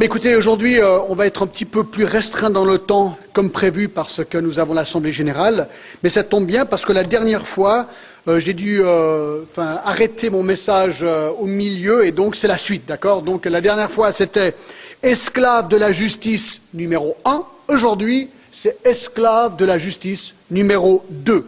Écoutez, aujourd'hui, euh, on va être un petit peu plus restreint dans le temps, comme prévu, parce que nous avons l'Assemblée générale. Mais ça tombe bien, parce que la dernière fois, euh, j'ai dû euh, arrêter mon message au milieu, et donc c'est la suite, d'accord? Donc la dernière fois, c'était esclave de la justice numéro 1. Aujourd'hui, c'est esclave de la justice numéro 2.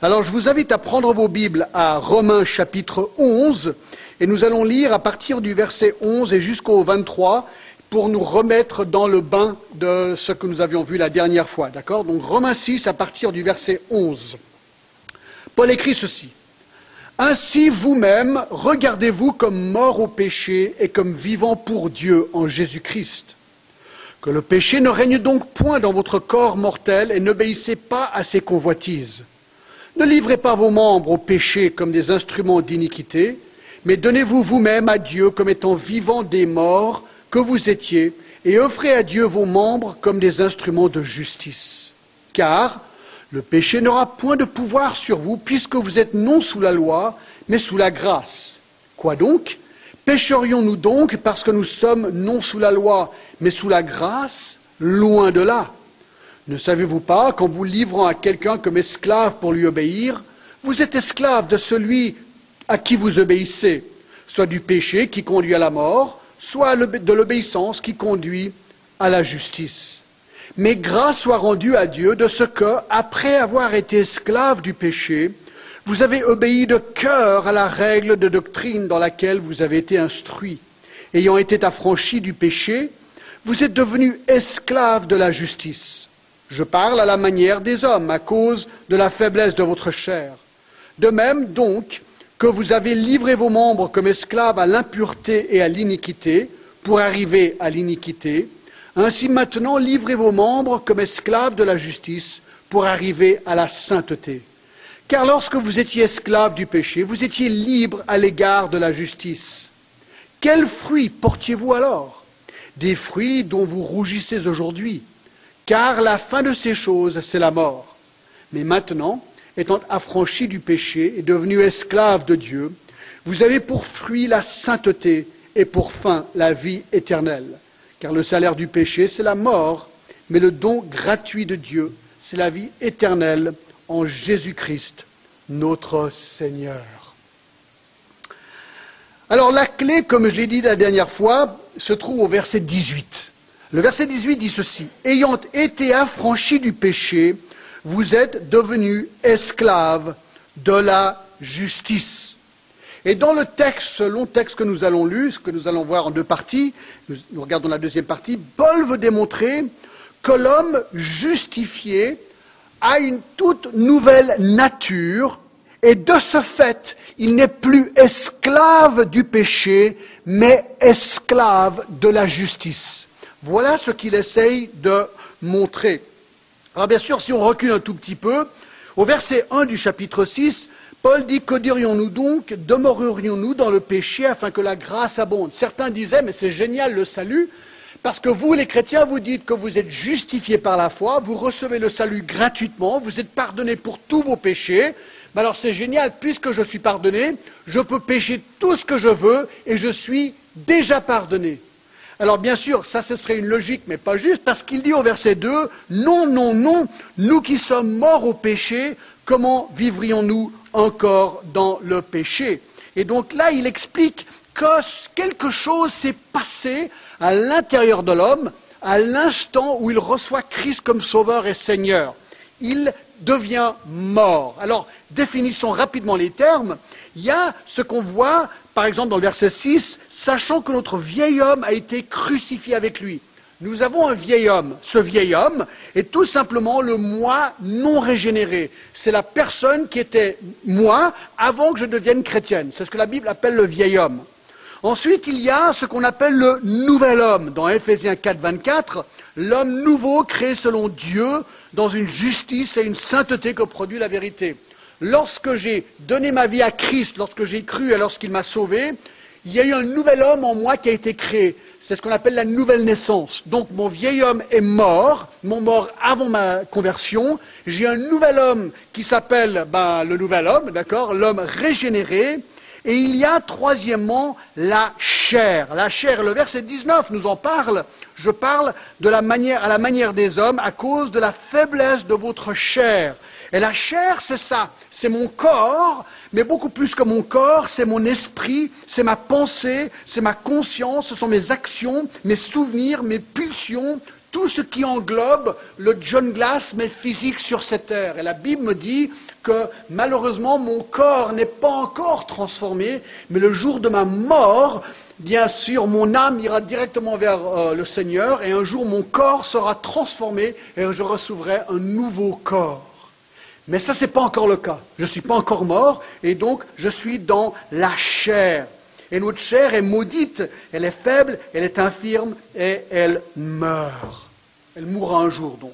Alors je vous invite à prendre vos Bibles à Romains chapitre 11, et nous allons lire à partir du verset 11 et jusqu'au 23 pour nous remettre dans le bain de ce que nous avions vu la dernière fois. D'accord? Donc Romains 6 à partir du verset 11. Paul écrit ceci. Ainsi vous-même, regardez-vous comme mort au péché et comme vivant pour Dieu en Jésus-Christ. Que le péché ne règne donc point dans votre corps mortel et n'obéissez pas à ses convoitises. Ne livrez pas vos membres au péché comme des instruments d'iniquité, mais donnez-vous vous-même à Dieu comme étant vivant des morts que vous étiez, et offrez à Dieu vos membres comme des instruments de justice. Car le péché n'aura point de pouvoir sur vous, puisque vous êtes non sous la loi, mais sous la grâce. Quoi donc? Pécherions-nous donc parce que nous sommes non sous la loi, mais sous la grâce? Loin de là. Ne savez-vous pas qu'en vous livrant à quelqu'un comme esclave pour lui obéir, vous êtes esclave de celui à qui vous obéissez, soit du péché qui conduit à la mort, soit de l'obéissance qui conduit à la justice. Mais grâce soit rendue à Dieu de ce que, après avoir été esclave du péché, vous avez obéi de cœur à la règle de doctrine dans laquelle vous avez été instruit. Ayant été affranchi du péché, vous êtes devenus esclaves de la justice. Je parle à la manière des hommes à cause de la faiblesse de votre chair. De même, donc, que vous avez livré vos membres comme esclaves à l'impureté et à l'iniquité pour arriver à l'iniquité, ainsi maintenant livrez vos membres comme esclaves de la justice pour arriver à la sainteté. Car lorsque vous étiez esclaves du péché, vous étiez libres à l'égard de la justice. Quels fruits portiez-vous alors? Des fruits dont vous rougissez aujourd'hui, car la fin de ces choses, c'est la mort. Mais maintenant, étant affranchi du péché et devenu esclave de Dieu, vous avez pour fruit la sainteté et pour fin la vie éternelle. Car le salaire du péché, c'est la mort, mais le don gratuit de Dieu, c'est la vie éternelle en Jésus-Christ, notre Seigneur. Alors la clé, comme je l'ai dit la dernière fois, se trouve au verset 18. Le verset 18 dit ceci, Ayant été affranchi du péché, vous êtes devenus esclaves de la justice. Et dans le texte, ce long texte que nous allons lire, ce que nous allons voir en deux parties, nous, regardons la deuxième partie, Paul veut démontrer que l'homme justifié a une toute nouvelle nature et de ce fait, il n'est plus esclave du péché, mais esclave de la justice. Voilà ce qu'il essaye de montrer. Alors bien sûr, si on recule un tout petit peu, au verset 1 du chapitre 6, Paul dit Que dirions-nous donc Demeurerions-nous dans le péché afin que la grâce abonde? Certains disaient Mais c'est génial le salut, parce que vous, les chrétiens, vous dites que vous êtes justifiés par la foi, vous recevez le salut gratuitement, vous êtes pardonnés pour tous vos péchés. Mais alors c'est génial, puisque je suis pardonné, je peux pécher tout ce que je veux et je suis déjà pardonné. Alors bien sûr, ça ce serait une logique, mais pas juste, parce qu'il dit au verset 2, non, non, non, nous qui sommes morts au péché, comment vivrions-nous encore dans le péché? Et donc là, il explique que quelque chose s'est passé à l'intérieur de l'homme à l'instant où il reçoit Christ comme Sauveur et Seigneur. Il devient mort. Alors, définissons rapidement les termes. Il y a ce qu'on voit par exemple dans le verset 6, sachant que notre vieil homme a été crucifié avec lui. Nous avons un vieil homme. Ce vieil homme est tout simplement le moi non régénéré. C'est la personne qui était moi avant que je devienne chrétienne. C'est ce que la Bible appelle le vieil homme. Ensuite, il y a ce qu'on appelle le nouvel homme. Dans Ephésiens 4, 24, l'homme nouveau créé selon Dieu dans une justice et une sainteté que produit la vérité lorsque j'ai donné ma vie à Christ, lorsque j'ai cru et lorsqu'il m'a sauvé, il y a eu un nouvel homme en moi qui a été créé. C'est ce qu'on appelle la nouvelle naissance. Donc mon vieil homme est mort, mon mort avant ma conversion. J'ai un nouvel homme qui s'appelle ben, le nouvel homme, d'accord, l'homme régénéré. Et il y a troisièmement la chair. La chair, le verset 19 nous en parle. Je parle à la manière des hommes à cause de la faiblesse de votre chair. Et la chair, c'est ça, c'est mon corps, mais beaucoup plus que mon corps, c'est mon esprit, c'est ma pensée, c'est ma conscience, ce sont mes actions, mes souvenirs, mes pulsions, tout ce qui englobe le John Glass, mais physique sur cette terre. Et la Bible me dit que malheureusement mon corps n'est pas encore transformé, mais le jour de ma mort, bien sûr, mon âme ira directement vers euh, le Seigneur et un jour mon corps sera transformé et je recevrai un nouveau corps. Mais ça, ce n'est pas encore le cas. Je ne suis pas encore mort et donc je suis dans la chair. Et notre chair est maudite, elle est faible, elle est infirme et elle meurt. Elle mourra un jour donc.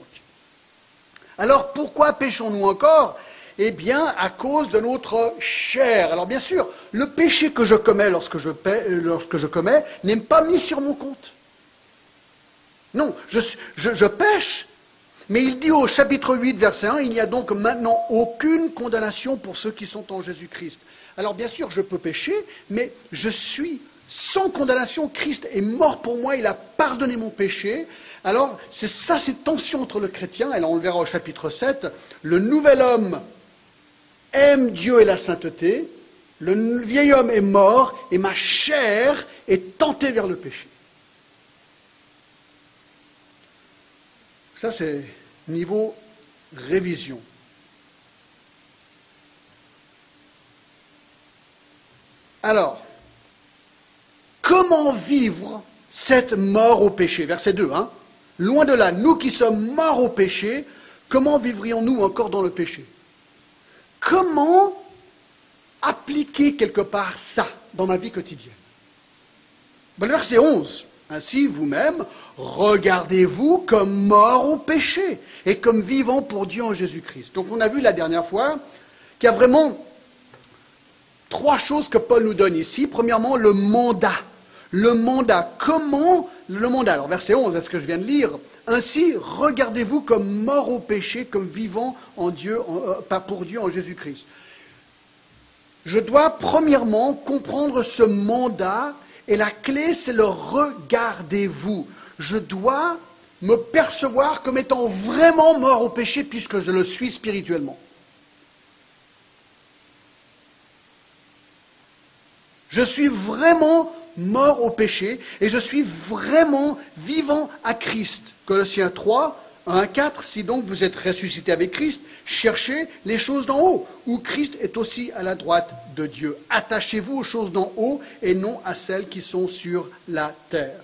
Alors pourquoi péchons-nous encore? Eh bien, à cause de notre chair. Alors bien sûr, le péché que je commets lorsque je, lorsque je commets n'est pas mis sur mon compte. Non, je, pêche, mais il dit au chapitre 8, verset 1, il n'y a donc maintenant aucune condamnation pour ceux qui sont en Jésus-Christ. Alors bien sûr, je peux pécher, mais je suis sans condamnation. Christ est mort pour moi, il a pardonné mon péché. Alors c'est ça, cette tension entre le chrétien, et là on le verra au chapitre 7, le nouvel homme aime Dieu et la sainteté, le vieil homme est mort et ma chair est tentée vers le péché. Ça, c'est niveau révision. Alors, comment vivre cette mort au péché? Verset 2. Hein Loin de là, nous qui sommes morts au péché, comment vivrions-nous encore dans le péché? Comment appliquer quelque part ça dans ma vie quotidienne? Le verset 11. Ainsi, vous-même, regardez-vous comme mort au péché et comme vivant pour Dieu en Jésus-Christ. Donc on a vu la dernière fois qu'il y a vraiment trois choses que Paul nous donne ici. Premièrement, le mandat. Le mandat. Comment le mandat? Alors verset 11, est ce que je viens de lire, ainsi, regardez-vous comme mort au péché, comme vivant en Dieu, euh, pas pour Dieu en Jésus-Christ. Je dois premièrement comprendre ce mandat et la clé, c'est le regardez-vous. Je dois me percevoir comme étant vraiment mort au péché puisque je le suis spirituellement. Je suis vraiment mort au péché et je suis vraiment vivant à Christ. Colossiens 3, 1 4, si donc vous êtes ressuscité avec Christ, cherchez les choses d'en haut, où Christ est aussi à la droite de Dieu. Attachez-vous aux choses d'en haut et non à celles qui sont sur la terre.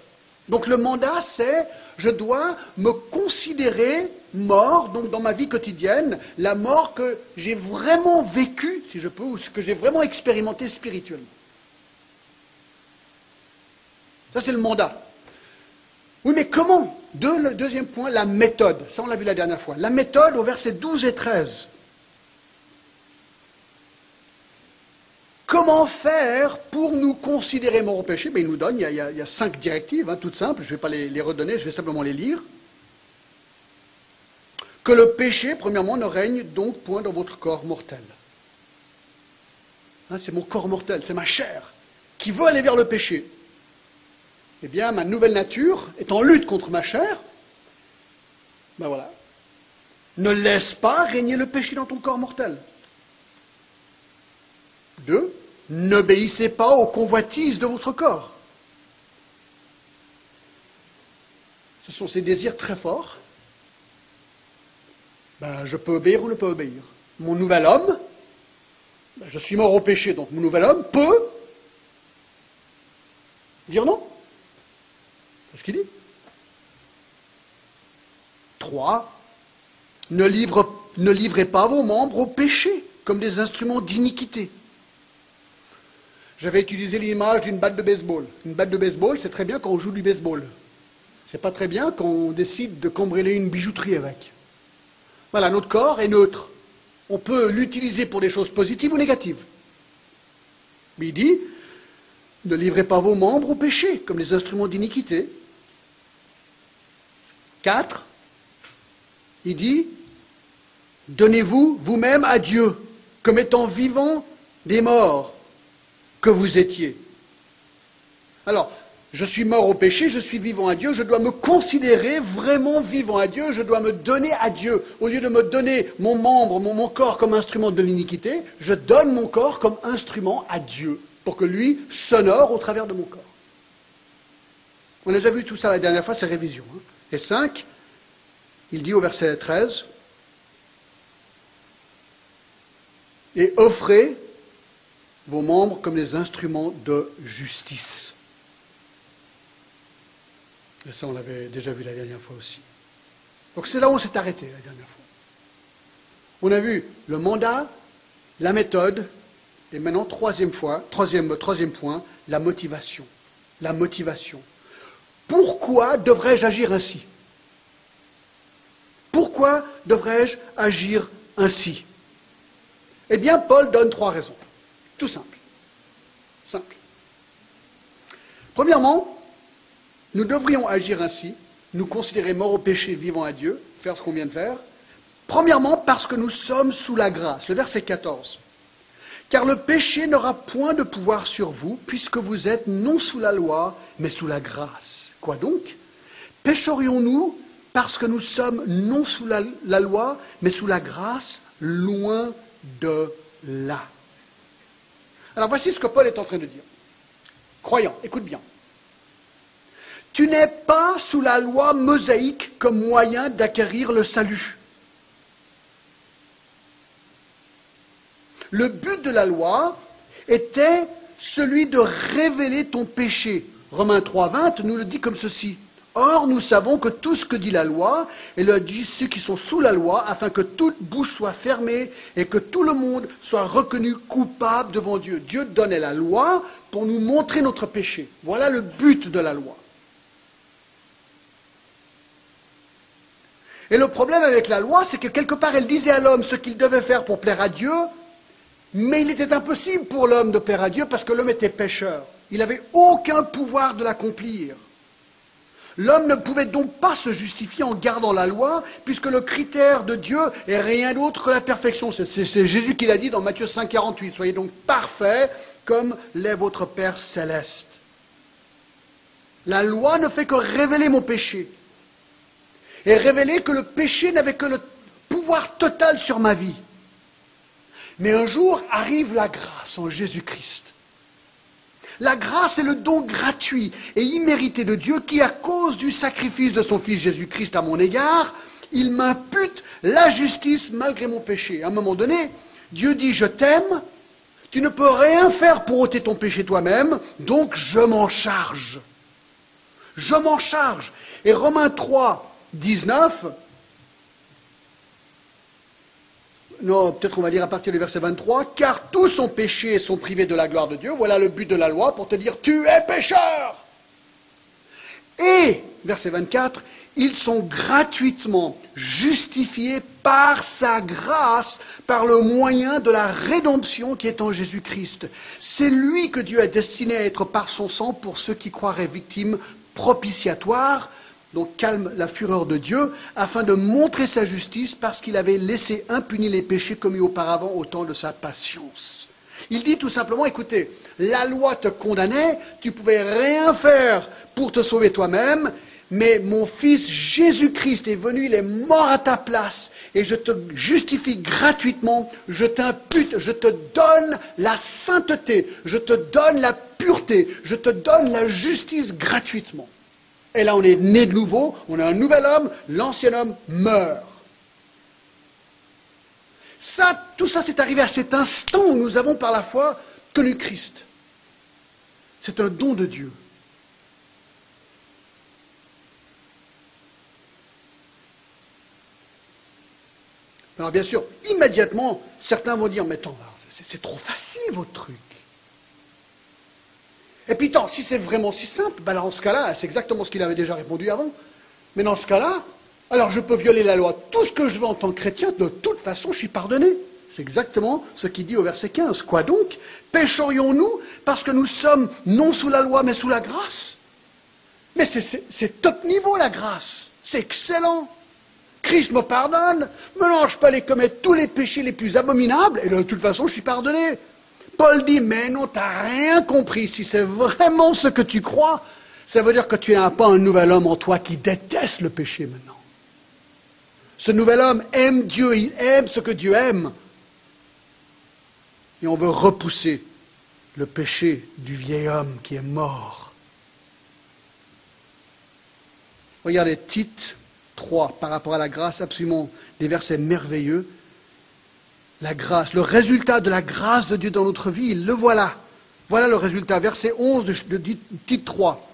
Donc le mandat, c'est je dois me considérer mort, donc dans ma vie quotidienne, la mort que j'ai vraiment vécue, si je peux, ou ce que j'ai vraiment expérimenté spirituellement. Ça, c'est le mandat. Oui, mais comment Deuxième point, la méthode. Ça, on l'a vu la dernière fois. La méthode au verset 12 et 13. Comment faire pour nous considérer morts au péché? Ben, Il nous donne, il y a, cinq directives, hein, toutes simples, je ne vais pas les, redonner, je vais simplement les lire. Que le péché, premièrement, ne règne donc point dans votre corps mortel. Hein, c'est mon corps mortel, c'est ma chair qui veut aller vers le péché eh bien, ma nouvelle nature est en lutte contre ma chair. Ben voilà. Ne laisse pas régner le péché dans ton corps mortel. Deux, n'obéissez pas aux convoitises de votre corps. Ce sont ces désirs très forts. Ben, je peux obéir ou ne pas obéir. Mon nouvel homme, ben, je suis mort au péché, donc mon nouvel homme peut dire non. C'est ce qu'il dit. 3. Ne, ne livrez pas vos membres au péché comme des instruments d'iniquité. J'avais utilisé l'image d'une batte de baseball. Une batte de baseball, c'est très bien quand on joue du baseball. C'est pas très bien quand on décide de cambrioler une bijouterie avec. Voilà, notre corps est neutre. On peut l'utiliser pour des choses positives ou négatives. Mais il dit, ne livrez pas vos membres au péché comme des instruments d'iniquité, 4, il dit, donnez-vous vous-même à Dieu comme étant vivant des morts, que vous étiez. Alors, je suis mort au péché, je suis vivant à Dieu, je dois me considérer vraiment vivant à Dieu, je dois me donner à Dieu. Au lieu de me donner mon membre, mon, corps comme instrument de l'iniquité, je donne mon corps comme instrument à Dieu, pour que lui s'honore au travers de mon corps. On a déjà vu tout ça la dernière fois, c'est révision. Hein. Et 5, il dit au verset 13, et offrez vos membres comme des instruments de justice. Et ça, on l'avait déjà vu la dernière fois aussi. Donc c'est là où on s'est arrêté la dernière fois. On a vu le mandat, la méthode, et maintenant, troisième fois, troisième, troisième point, la motivation. La motivation. Pourquoi devrais-je agir ainsi? Pourquoi devrais-je agir ainsi? Eh bien, Paul donne trois raisons. Tout simple. Simple. Premièrement, nous devrions agir ainsi, nous considérer morts au péché, vivant à Dieu, faire ce qu'on vient de faire. Premièrement, parce que nous sommes sous la grâce. Le verset 14. Car le péché n'aura point de pouvoir sur vous, puisque vous êtes non sous la loi, mais sous la grâce. Quoi donc? Pécherions-nous parce que nous sommes non sous la, la loi, mais sous la grâce, loin de là? Alors voici ce que Paul est en train de dire. Croyant, écoute bien. Tu n'es pas sous la loi mosaïque comme moyen d'acquérir le salut. Le but de la loi était celui de révéler ton péché. Romains 3.20 nous le dit comme ceci. Or, nous savons que tout ce que dit la loi, et le dit ceux qui sont sous la loi, afin que toute bouche soit fermée et que tout le monde soit reconnu coupable devant Dieu. Dieu donnait la loi pour nous montrer notre péché. Voilà le but de la loi. Et le problème avec la loi, c'est que quelque part, elle disait à l'homme ce qu'il devait faire pour plaire à Dieu, mais il était impossible pour l'homme de plaire à Dieu parce que l'homme était pécheur. Il n'avait aucun pouvoir de l'accomplir. L'homme ne pouvait donc pas se justifier en gardant la loi, puisque le critère de Dieu est rien d'autre que la perfection. C'est Jésus qui l'a dit dans Matthieu 5, 48. Soyez donc parfaits comme l'est votre Père céleste. La loi ne fait que révéler mon péché. Et révéler que le péché n'avait que le pouvoir total sur ma vie. Mais un jour arrive la grâce en Jésus-Christ. La grâce est le don gratuit et immérité de Dieu qui, à cause du sacrifice de son Fils Jésus-Christ à mon égard, il m'impute la justice malgré mon péché. À un moment donné, Dieu dit, je t'aime, tu ne peux rien faire pour ôter ton péché toi-même, donc je m'en charge. Je m'en charge. Et Romains 3, 19, non, peut-être on va lire à partir du verset 23, car tous sont péchés et sont privés de la gloire de Dieu. Voilà le but de la loi pour te dire, tu es pécheur. Et, verset 24, ils sont gratuitement justifiés par sa grâce, par le moyen de la rédemption qui est en Jésus-Christ. C'est lui que Dieu a destiné à être par son sang pour ceux qui croiraient victimes propitiatoires donc calme la fureur de Dieu, afin de montrer sa justice parce qu'il avait laissé impunis les péchés commis auparavant au temps de sa patience. Il dit tout simplement, écoutez, la loi te condamnait, tu pouvais rien faire pour te sauver toi-même, mais mon fils Jésus-Christ est venu, il est mort à ta place, et je te justifie gratuitement, je t'impute, je te donne la sainteté, je te donne la pureté, je te donne la justice gratuitement. Et là, on est né de nouveau, on a un nouvel homme, l'ancien homme meurt. Ça, tout ça, c'est arrivé à cet instant où nous avons par la foi connu Christ. C'est un don de Dieu. Alors bien sûr, immédiatement, certains vont dire, mais attends, c'est trop facile votre truc. Et puis, tant, si c'est vraiment si simple, ben dans ce cas-là, c'est exactement ce qu'il avait déjà répondu avant. Mais dans ce cas-là, alors je peux violer la loi. Tout ce que je veux en tant que chrétien, de toute façon, je suis pardonné. C'est exactement ce qu'il dit au verset 15. Quoi donc? Pécherions-nous parce que nous sommes non sous la loi, mais sous la grâce? Mais c'est top niveau, la grâce. C'est excellent. Christ me pardonne. Maintenant, je peux aller commettre tous les péchés les plus abominables, et de toute façon, je suis pardonné. Paul dit, mais non, tu n'as rien compris. Si c'est vraiment ce que tu crois, ça veut dire que tu n'as pas un nouvel homme en toi qui déteste le péché maintenant. Ce nouvel homme aime Dieu, il aime ce que Dieu aime. Et on veut repousser le péché du vieil homme qui est mort. Regardez Tite 3 par rapport à la grâce, absolument des versets merveilleux. La grâce, le résultat de la grâce de Dieu dans notre vie, le voilà. Voilà le résultat, verset 11 de, Tite 3.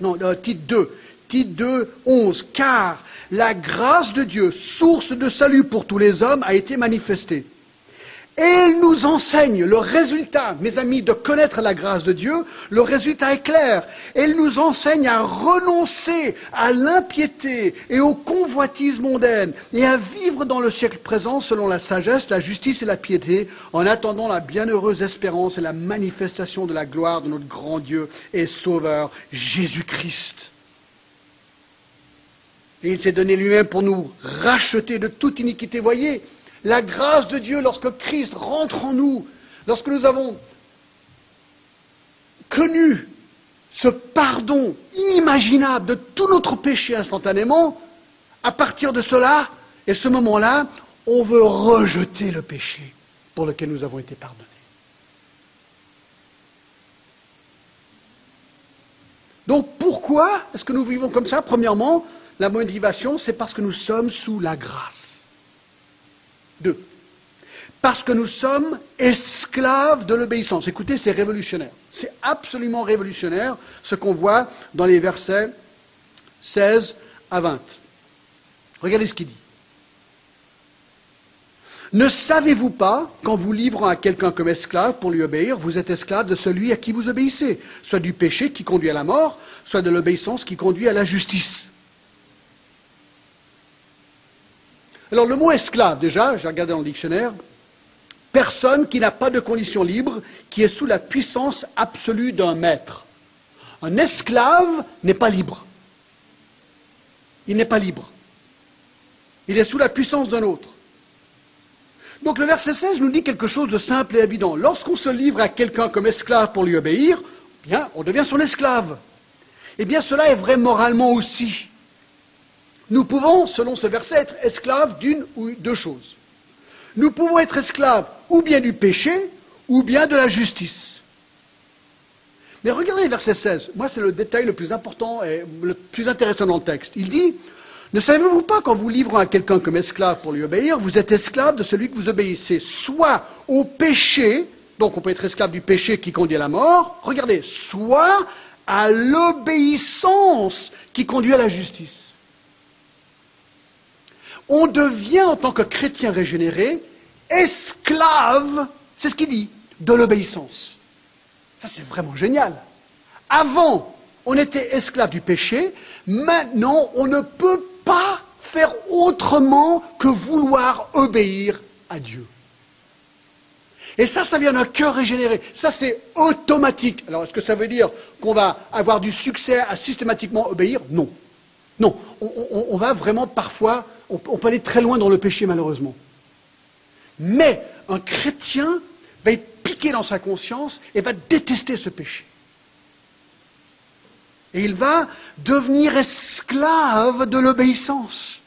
Non, de Tite 2. Tite 2, 11. Car la grâce de Dieu, source de salut pour tous les hommes, a été manifestée et elle nous enseigne le résultat, mes amis, de connaître la grâce de Dieu. Le résultat est clair. Elle nous enseigne à renoncer à l'impiété et aux convoitises mondaines et à vivre dans le siècle présent selon la sagesse, la justice et la piété, en attendant la bienheureuse espérance et la manifestation de la gloire de notre grand Dieu et Sauveur, Jésus-Christ. Et il s'est donné lui-même pour nous racheter de toute iniquité. Voyez, la grâce de Dieu, lorsque Christ rentre en nous, lorsque nous avons connu ce pardon inimaginable de tout notre péché instantanément, à partir de cela et ce moment-là, on veut rejeter le péché pour lequel nous avons été pardonnés. Donc pourquoi est-ce que nous vivons comme ça? Premièrement, la motivation, c'est parce que nous sommes sous la grâce. Deux, parce que nous sommes esclaves de l'obéissance. Écoutez, c'est révolutionnaire. C'est absolument révolutionnaire ce qu'on voit dans les versets 16 à 20. Regardez ce qu'il dit. Ne savez-vous pas qu'en vous livrant à quelqu'un comme esclave pour lui obéir, vous êtes esclave de celui à qui vous obéissez, soit du péché qui conduit à la mort, soit de l'obéissance qui conduit à la justice Alors le mot esclave, déjà, j'ai regardé dans le dictionnaire, personne qui n'a pas de condition libre, qui est sous la puissance absolue d'un maître. Un esclave n'est pas libre. Il n'est pas libre. Il est sous la puissance d'un autre. Donc le verset 16 nous dit quelque chose de simple et évident. Lorsqu'on se livre à quelqu'un comme esclave pour lui obéir, bien, on devient son esclave. Eh bien, cela est vrai moralement aussi. Nous pouvons, selon ce verset, être esclaves d'une ou deux choses. Nous pouvons être esclaves ou bien du péché, ou bien de la justice. Mais regardez le verset 16. Moi, c'est le détail le plus important et le plus intéressant dans le texte. Il dit Ne savez-vous pas qu'en vous livrant à quelqu'un comme esclave pour lui obéir, vous êtes esclave de celui que vous obéissez, soit au péché, donc on peut être esclave du péché qui conduit à la mort, regardez, soit à l'obéissance qui conduit à la justice on devient en tant que chrétien régénéré esclave, c'est ce qu'il dit, de l'obéissance. Ça c'est vraiment génial. Avant, on était esclave du péché, maintenant on ne peut pas faire autrement que vouloir obéir à Dieu. Et ça, ça vient d'un cœur régénéré. Ça, c'est automatique. Alors, est-ce que ça veut dire qu'on va avoir du succès à systématiquement obéir? Non. Non. on va vraiment parfois on, peut aller très loin dans le péché malheureusement. Mais un chrétien va être piqué dans sa conscience et va détester ce péché. Et il va devenir esclave de l'obéissance.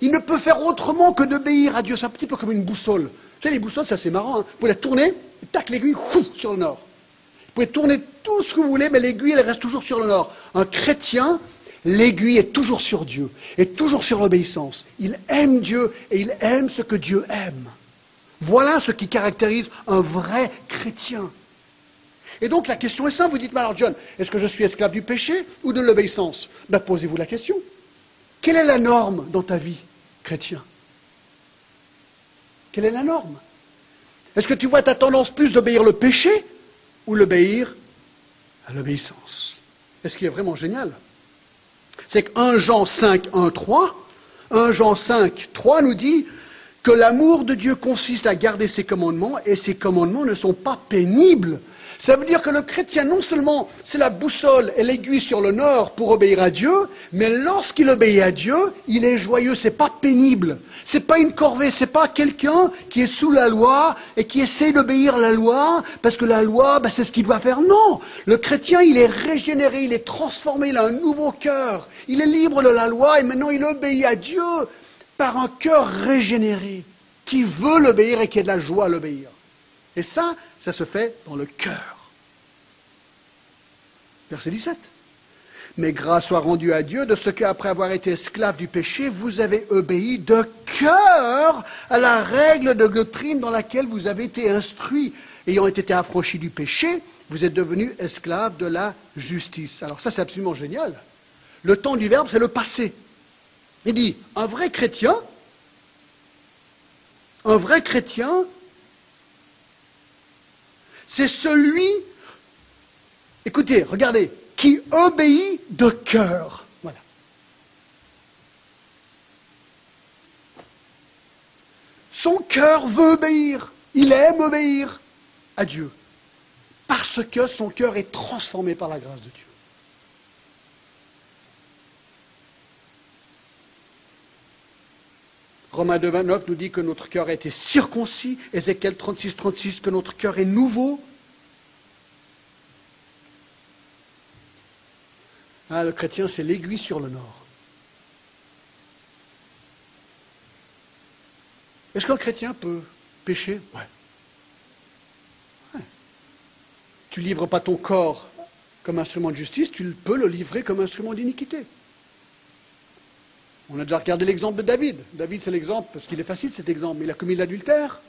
Il ne peut faire autrement que d'obéir à Dieu. C'est un petit peu comme une boussole. Vous savez, les boussoles, c'est assez marrant. Hein. vous pouvez la tourner, tac, l'aiguille, sur le nord. Vous pouvez tourner tout ce que vous voulez, mais l'aiguille, elle reste toujours sur le nord. Un chrétien, L'aiguille est toujours sur Dieu, est toujours sur l'obéissance. Il aime Dieu et il aime ce que Dieu aime. Voilà ce qui caractérise un vrai chrétien. Et donc la question est simple, vous dites, alors John, est-ce que je suis esclave du péché ou de l'obéissance? Ben, Posez-vous la question. Quelle est la norme dans ta vie, chrétien? Quelle est la norme? Est-ce que tu vois ta tendance plus d'obéir le péché ou l'obéir à l'obéissance? Est ce qui est vraiment génial? C'est que 1 Jean 5, 1, 3, 1 Jean 5, 3 nous dit que l'amour de Dieu consiste à garder ses commandements et ses commandements ne sont pas pénibles. Ça veut dire que le chrétien, non seulement c'est la boussole et l'aiguille sur le nord pour obéir à Dieu, mais lorsqu'il obéit à Dieu, il est joyeux, c'est pas pénible. C'est pas une corvée, c'est pas quelqu'un qui est sous la loi et qui essaie d'obéir à la loi parce que la loi, ben, c'est ce qu'il doit faire. Non! Le chrétien, il est régénéré, il est transformé, il a un nouveau cœur. Il est libre de la loi et maintenant il obéit à Dieu par un cœur régénéré qui veut l'obéir et qui a de la joie à l'obéir. Et ça, ça se fait dans le cœur. Verset 17. Mais grâce soit rendue à Dieu de ce qu'après avoir été esclave du péché, vous avez obéi de cœur à la règle de doctrine dans laquelle vous avez été instruit. Ayant été affranchis du péché, vous êtes devenus esclaves de la justice. Alors ça, c'est absolument génial. Le temps du verbe, c'est le passé. Il dit, un vrai chrétien, un vrai chrétien c'est celui, écoutez, regardez, qui obéit de cœur. Voilà. Son cœur veut obéir, il aime obéir à Dieu, parce que son cœur est transformé par la grâce de Dieu. Romains 2, 29 nous dit que notre cœur a été circoncis. Ézéchiel 36, 36, que notre cœur est nouveau. Ah, le chrétien, c'est l'aiguille sur le nord. Est-ce qu'un chrétien peut pécher? Ouais. Tu ne livres pas ton corps comme instrument de justice, tu peux le livrer comme instrument d'iniquité. On a déjà regardé l'exemple de David. David, c'est l'exemple, parce qu'il est facile cet exemple, il a commis l'adultère,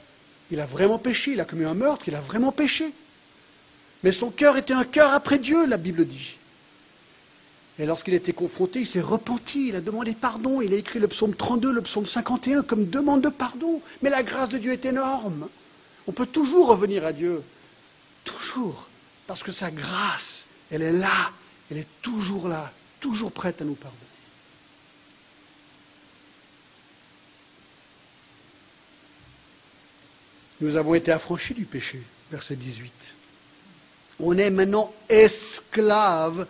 il a vraiment péché, il a commis un meurtre, il a vraiment péché. Mais son cœur était un cœur après Dieu, la Bible dit. Et lorsqu'il était confronté, il s'est repenti, il a demandé pardon, il a écrit le psaume 32, le psaume 51 comme demande de pardon. Mais la grâce de Dieu est énorme. On peut toujours revenir à Dieu. Toujours. Parce que sa grâce, elle est là, elle est toujours là, toujours prête à nous pardonner. Nous avons été affranchis du péché, verset 18. On est maintenant esclaves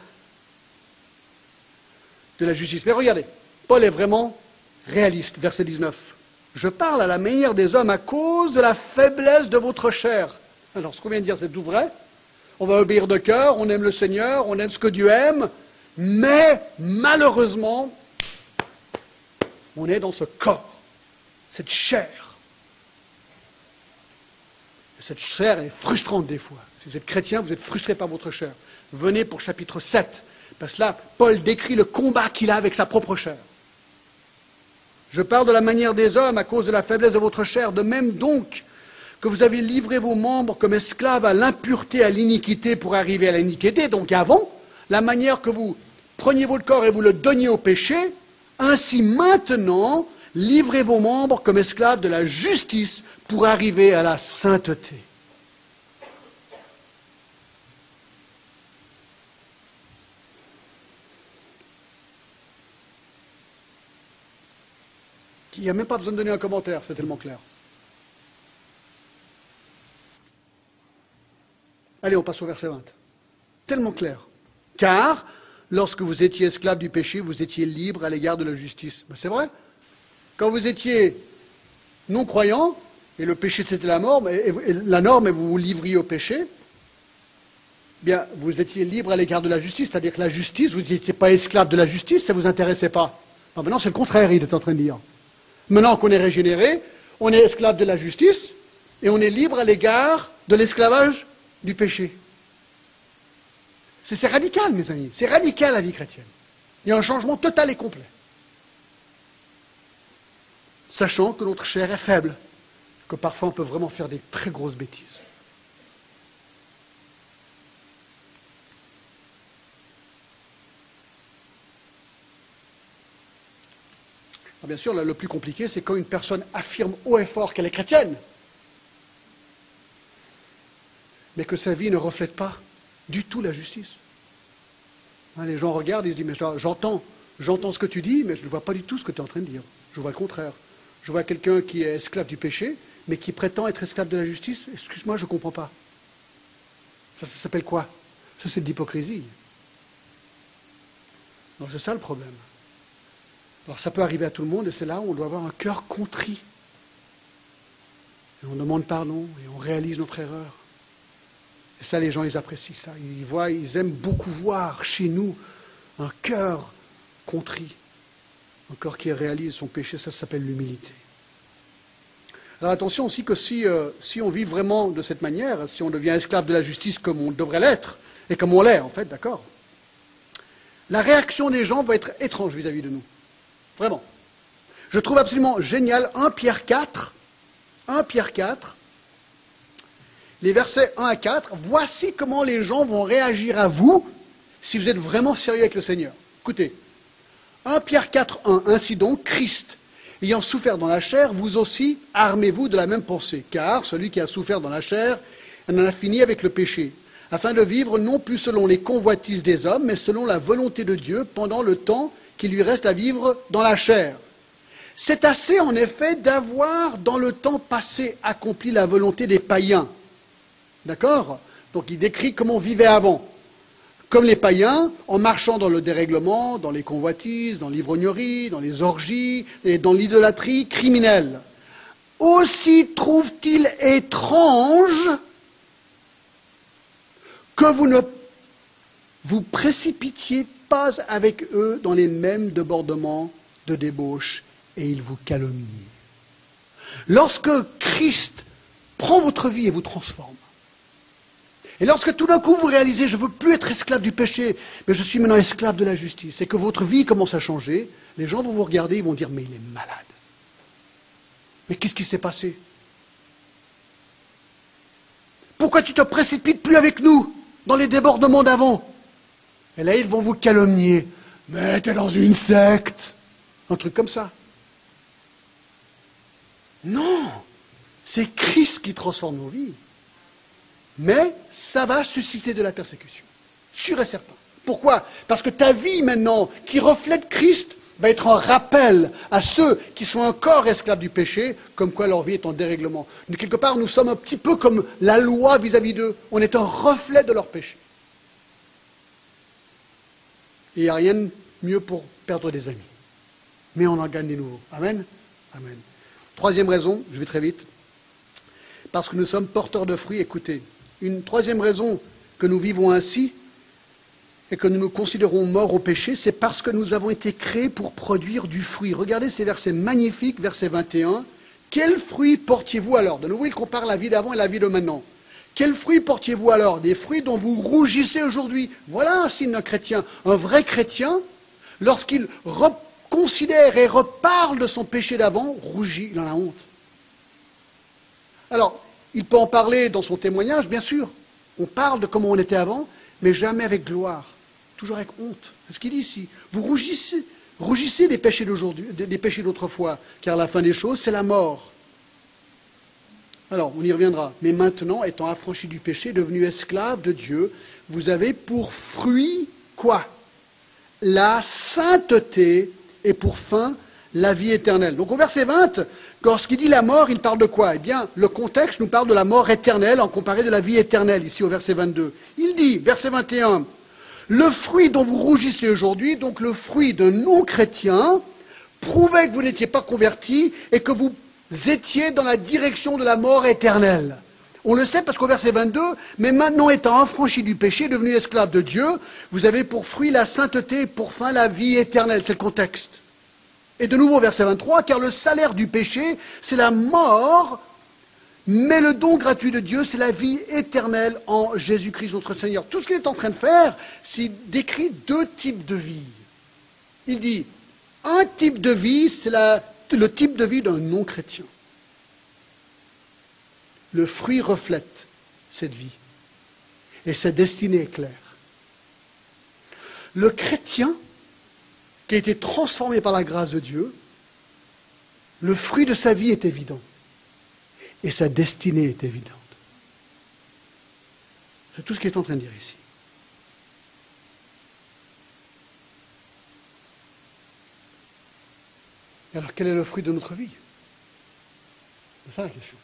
de la justice. Mais regardez, Paul est vraiment réaliste, verset 19. Je parle à la manière des hommes à cause de la faiblesse de votre chair. Alors, ce qu'on vient de dire, c'est tout vrai. On va obéir de cœur, on aime le Seigneur, on aime ce que Dieu aime, mais malheureusement, on est dans ce corps, cette chair cette chair est frustrante des fois. Si vous êtes chrétien, vous êtes frustré par votre chair. Venez pour chapitre 7, parce que là, Paul décrit le combat qu'il a avec sa propre chair. Je parle de la manière des hommes à cause de la faiblesse de votre chair, de même donc que vous avez livré vos membres comme esclaves à l'impureté, à l'iniquité pour arriver à l'iniquité, donc avant, la manière que vous preniez votre corps et vous le donniez au péché, ainsi maintenant, livrez vos membres comme esclaves de la justice pour arriver à la sainteté. Il n'y a même pas besoin de donner un commentaire, c'est tellement clair. Allez, on passe au verset 20. Tellement clair. Car, lorsque vous étiez esclave du péché, vous étiez libre à l'égard de la justice. Ben, c'est vrai. Quand vous étiez non-croyant, et le péché c'était la norme, et, la norme, et vous vous livriez au péché, bien, vous étiez libre à l'égard de la justice, c'est-à-dire que la justice, vous n'étiez pas esclave de la justice, ça ne vous intéressait pas. maintenant, c'est le contraire, il est en train de dire. Maintenant qu'on est régénéré, on est esclave de la justice, et on est libre à l'égard de l'esclavage du péché. C'est radical, mes amis, c'est radical la vie chrétienne. Il y a un changement total et complet sachant que notre chair est faible, que parfois on peut vraiment faire des très grosses bêtises. Ah, bien sûr, le plus compliqué, c'est quand une personne affirme haut et fort qu'elle est chrétienne, mais que sa vie ne reflète pas du tout la justice. Hein, les gens regardent et se disent, mais j'entends, j'entends ce que tu dis, mais je ne vois pas du tout ce que tu es en train de dire. Je vois le contraire. Je vois quelqu'un qui est esclave du péché, mais qui prétend être esclave de la justice. Excuse-moi, je ne comprends pas. Ça, s'appelle quoi? Ça, c'est de l'hypocrisie. Donc c'est ça le problème. Alors ça peut arriver à tout le monde et c'est là où on doit avoir un cœur contrit. Et on demande pardon et on réalise notre erreur. Et ça, les gens, ils apprécient ça. Ils voient, ils aiment beaucoup voir chez nous un cœur contrit, un cœur qui réalise son péché. Ça, s'appelle l'humilité. Alors attention aussi que si, euh, si on vit vraiment de cette manière, si on devient esclave de la justice comme on devrait l'être, et comme on l'est en fait, d'accord, la réaction des gens va être étrange vis-à-vis de nous. Vraiment. Je trouve absolument génial 1 Pierre 4, 1 Pierre 4, les versets 1 à 4. Voici comment les gens vont réagir à vous si vous êtes vraiment sérieux avec le Seigneur. Écoutez, 1 Pierre 4, 1. Ainsi donc, Christ, ayant souffert dans la chair, vous aussi armez-vous de la même pensée. Car celui qui a souffert dans la chair en a fini avec le péché, afin de vivre non plus selon les convoitises des hommes, mais selon la volonté de Dieu pendant le temps qui lui reste à vivre dans la chair. C'est assez, en effet, d'avoir dans le temps passé accompli la volonté des païens. D'accord? Donc il décrit comment on vivait avant. Comme les païens, en marchant dans le dérèglement, dans les convoitises, dans l'ivrognerie, dans les orgies et dans l'idolâtrie criminelle. Aussi trouve-t-il étrange que vous ne vous précipitiez pas avec eux dans les mêmes débordements de débauche et ils vous calomnient. Lorsque Christ prend votre vie et vous transforme, et lorsque tout d'un coup vous réalisez, je ne veux plus être esclave du péché, mais je suis maintenant esclave de la justice, et que votre vie commence à changer, les gens vont vous regarder, ils vont dire, mais il est malade. Mais qu'est-ce qui s'est passé? Pourquoi tu te précipites plus avec nous dans les débordements d'avant? Et là, ils vont vous calomnier. Mais t'es dans une secte. Un truc comme ça. Non, c'est Christ qui transforme nos vies. Mais ça va susciter de la persécution, sûr et certain. Pourquoi? Parce que ta vie maintenant, qui reflète Christ, va être un rappel à ceux qui sont encore esclaves du péché, comme quoi leur vie est en dérèglement. Mais quelque part, nous sommes un petit peu comme la loi vis-à-vis d'eux. On est un reflet de leur péché. Il n'y a rien de mieux pour perdre des amis. Mais on en gagne des nouveaux. Amen? Amen. Troisième raison, je vais très vite, parce que nous sommes porteurs de fruits. Écoutez, une troisième raison que nous vivons ainsi et que nous nous considérons morts au péché, c'est parce que nous avons été créés pour produire du fruit. Regardez ces versets magnifiques, verset 21. Quel fruit portiez-vous alors? De nouveau, il compare la vie d'avant et la vie de maintenant. Quel fruit portiez-vous alors? Des fruits dont vous rougissez aujourd'hui. Voilà un signe d'un chrétien. Un vrai chrétien, lorsqu'il considère et reparle de son péché d'avant, rougit, il en a honte. Alors, il peut en parler dans son témoignage, bien sûr. On parle de comment on était avant, mais jamais avec gloire, toujours avec honte. C'est ce qu'il dit ici. Vous rougissez, des péchés d'aujourd'hui, des péchés d'autrefois, car la fin des choses, c'est la mort. Alors, on y reviendra. Mais maintenant, étant affranchi du péché, devenu esclave de Dieu, vous avez pour fruit quoi? La sainteté et pour fin la vie éternelle. Donc au verset 20, lorsqu'il dit la mort, il parle de quoi? Eh bien, le contexte nous parle de la mort éternelle en comparé de la vie éternelle, ici au verset 22. Il dit, verset 21, le fruit dont vous rougissez aujourd'hui, donc le fruit d'un non-chrétien, prouvait que vous n'étiez pas converti et que vous étiez dans la direction de la mort éternelle. On le sait parce qu'au verset 22, mais maintenant étant affranchi du péché, devenu esclave de Dieu, vous avez pour fruit la sainteté et pour fin la vie éternelle. C'est le contexte. Et de nouveau, verset 23, car le salaire du péché, c'est la mort, mais le don gratuit de Dieu, c'est la vie éternelle en Jésus-Christ notre Seigneur. Tout ce qu'il est en train de faire, c'est décrit deux types de vie. Il dit, un type de vie, c'est le type de vie d'un non-chrétien. Le fruit reflète cette vie. Et sa destinée est claire. Le chrétien, qui a été transformé par la grâce de Dieu, le fruit de sa vie est évident. Et sa destinée est évidente. C'est tout ce qu'il est en train de dire ici. alors quel est le fruit de notre vie? C'est ça la question.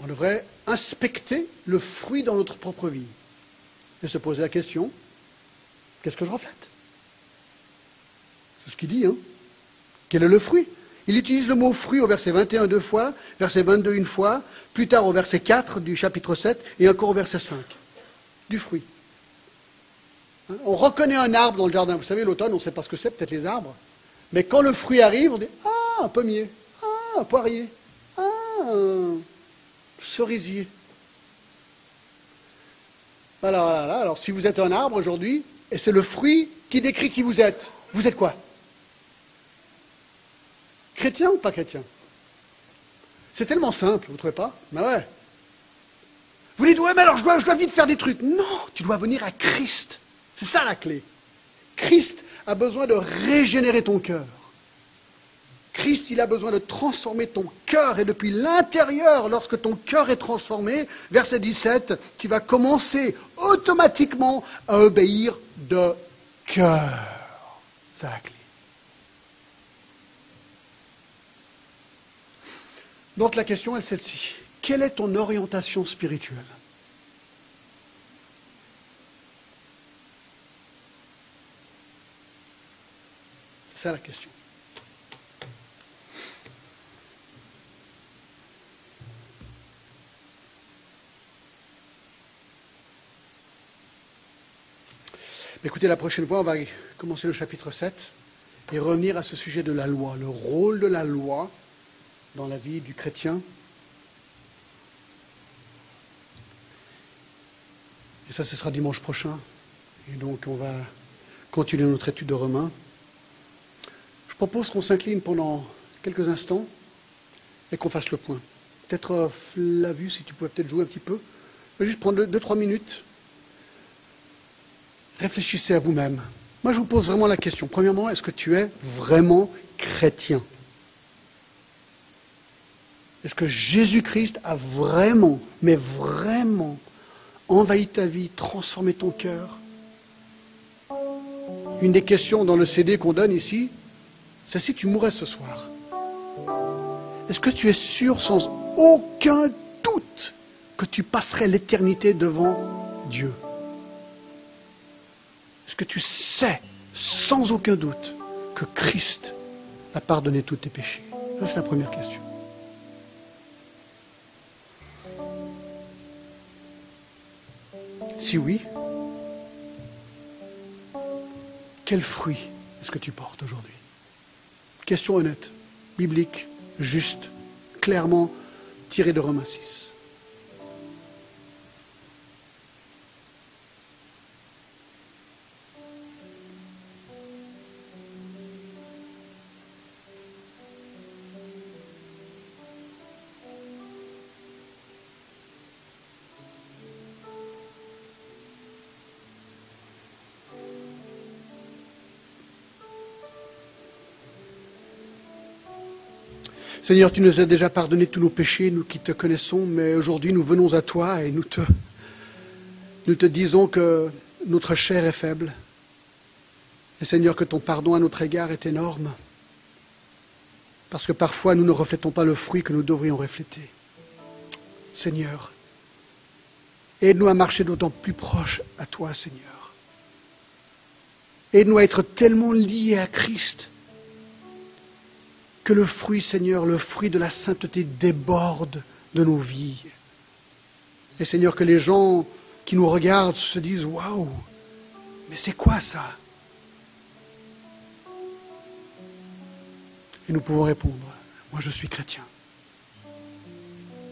On devrait inspecter le fruit dans notre propre vie et se poser la question, qu'est-ce que je reflète? C'est ce qu'il dit, hein Quel est le fruit? Il utilise le mot fruit au verset 21 deux fois, verset 22 une fois, plus tard au verset 4 du chapitre 7 et encore au verset 5. Du fruit. Hein? On reconnaît un arbre dans le jardin. Vous savez, l'automne, on ne sait pas ce que c'est, peut-être les arbres. Mais quand le fruit arrive, on dit Ah, un pommier, ah, un poirier, ah, un cerisier. Voilà, Alors, si vous êtes un arbre aujourd'hui, et c'est le fruit qui décrit qui vous êtes, vous êtes quoi? Chrétien ou pas chrétien? C'est tellement simple, vous ne trouvez pas? Ben ouais. Vous dites, ouais, mais alors je dois, je dois vite faire des trucs. Non, tu dois venir à Christ. C'est ça la clé. Christ a besoin de régénérer ton cœur. Christ, il a besoin de transformer ton cœur. Et depuis l'intérieur, lorsque ton cœur est transformé, verset 17, tu vas commencer automatiquement à obéir de cœur. C'est la clé. Donc la question est celle-ci. Quelle est ton orientation spirituelle C'est ça la question. Écoutez, la prochaine fois, on va commencer le chapitre 7 et revenir à ce sujet de la loi, le rôle de la loi dans la vie du chrétien. Et ça, ce sera dimanche prochain. Et donc, on va continuer notre étude de Romains. Je propose qu'on s'incline pendant quelques instants et qu'on fasse le point. Peut-être, euh, Flavius, si tu pouvais peut-être jouer un petit peu. Je juste prendre deux, trois minutes réfléchissez à vous-même. Moi, je vous pose vraiment la question. Premièrement, est-ce que tu es vraiment chrétien? Est-ce que Jésus-Christ a vraiment, mais vraiment, envahi ta vie, transformé ton cœur Une des questions dans le CD qu'on donne ici, c'est si tu mourrais ce soir. Est-ce que tu es sûr sans aucun doute que tu passerais l'éternité devant Dieu? Est-ce que tu sais, sans aucun doute, que Christ a pardonné tous tes péchés? C'est la première question. Si oui, quel fruit est-ce que tu portes aujourd'hui? Question honnête, biblique, juste, clairement tirée de Romains 6. Seigneur, tu nous as déjà pardonné tous nos péchés, nous qui te connaissons, mais aujourd'hui nous venons à toi et nous te, disons que notre chair est faible. Et Seigneur, que ton pardon à notre égard est énorme. Parce que parfois nous ne reflétons pas le fruit que nous devrions refléter. Seigneur, aide-nous à marcher d'autant plus proche à toi, Seigneur. Aide-nous à être tellement liés à Christ que le fruit, Seigneur, le fruit de la sainteté déborde de nos vies. Et Seigneur, que les gens qui nous regardent se disent Waouh, mais c'est quoi ça? Et nous pouvons répondre Moi, je suis chrétien.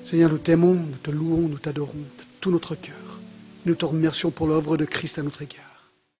Seigneur, nous t'aimons, nous te louons, nous t'adorons de tout notre cœur. Nous te remercions pour l'œuvre de Christ à notre égard.